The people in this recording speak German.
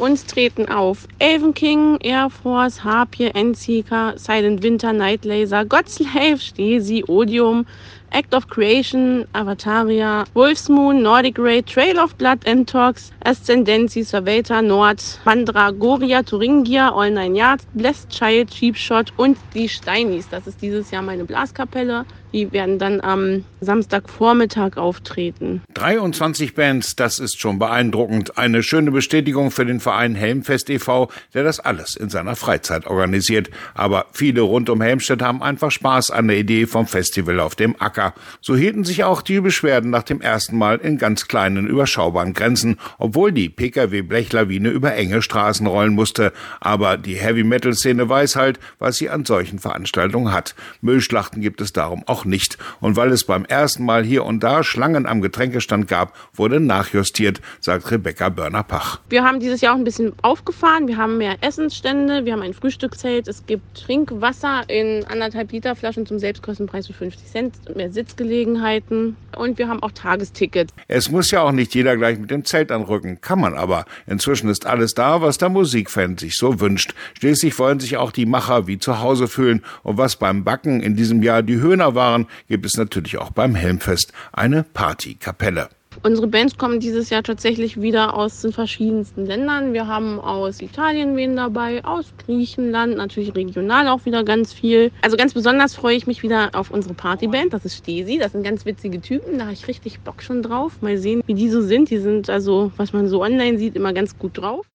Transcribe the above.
uns treten auf. Avon King, Air Force, Harpie, Endseeker, Silent Winter, Night Laser, Godslave, Stesi, Odium, Act of Creation, Avataria, Wolf's Moon, Nordic Ray, Trail of Blood, Entox, Ascendancy, Surveyor, Nord, Mandragoria, Thuringia, All Nine Yards, Blessed Child, Cheap Shot und die Steinis. Das ist dieses Jahr meine Blaskapelle. Die werden dann am Samstagvormittag auftreten. 23 Bands, das ist schon beeindruckend. Eine schöne Bestätigung für den Verein Helmfest e.V., der das alles in seiner Freizeit organisiert. Aber viele rund um Helmstedt haben einfach Spaß an der Idee vom Festival auf dem Acker. So hielten sich auch die Beschwerden nach dem ersten Mal in ganz kleinen, überschaubaren Grenzen, obwohl die Pkw-Blechlawine über enge Straßen rollen musste. Aber die Heavy-Metal-Szene weiß halt, was sie an solchen Veranstaltungen hat. Müllschlachten gibt es darum auch nicht. Und weil es beim ersten Mal hier und da Schlangen am Getränkestand gab, wurde nachjustiert, sagt Rebecca Börner-Pach. Wir haben dieses Jahr auch ein bisschen aufgefahren. Wir haben mehr Essensstände, wir haben ein Frühstückszelt, es gibt Trinkwasser in anderthalb Liter Flaschen zum Selbstkostenpreis für 50 Cent, mehr Sitzgelegenheiten und wir haben auch Tagesticket. Es muss ja auch nicht jeder gleich mit dem Zelt anrücken, kann man aber. Inzwischen ist alles da, was der Musikfan sich so wünscht. Schließlich wollen sich auch die Macher wie zu Hause fühlen und was beim Backen in diesem Jahr die Höhner waren, gibt es natürlich auch beim Helmfest eine Partykapelle. Unsere Bands kommen dieses Jahr tatsächlich wieder aus den verschiedensten Ländern. Wir haben aus Italien wen dabei, aus Griechenland, natürlich regional auch wieder ganz viel. Also ganz besonders freue ich mich wieder auf unsere Partyband, das ist Stesi. Das sind ganz witzige Typen, da habe ich richtig Bock schon drauf. Mal sehen, wie die so sind. Die sind also, was man so online sieht, immer ganz gut drauf.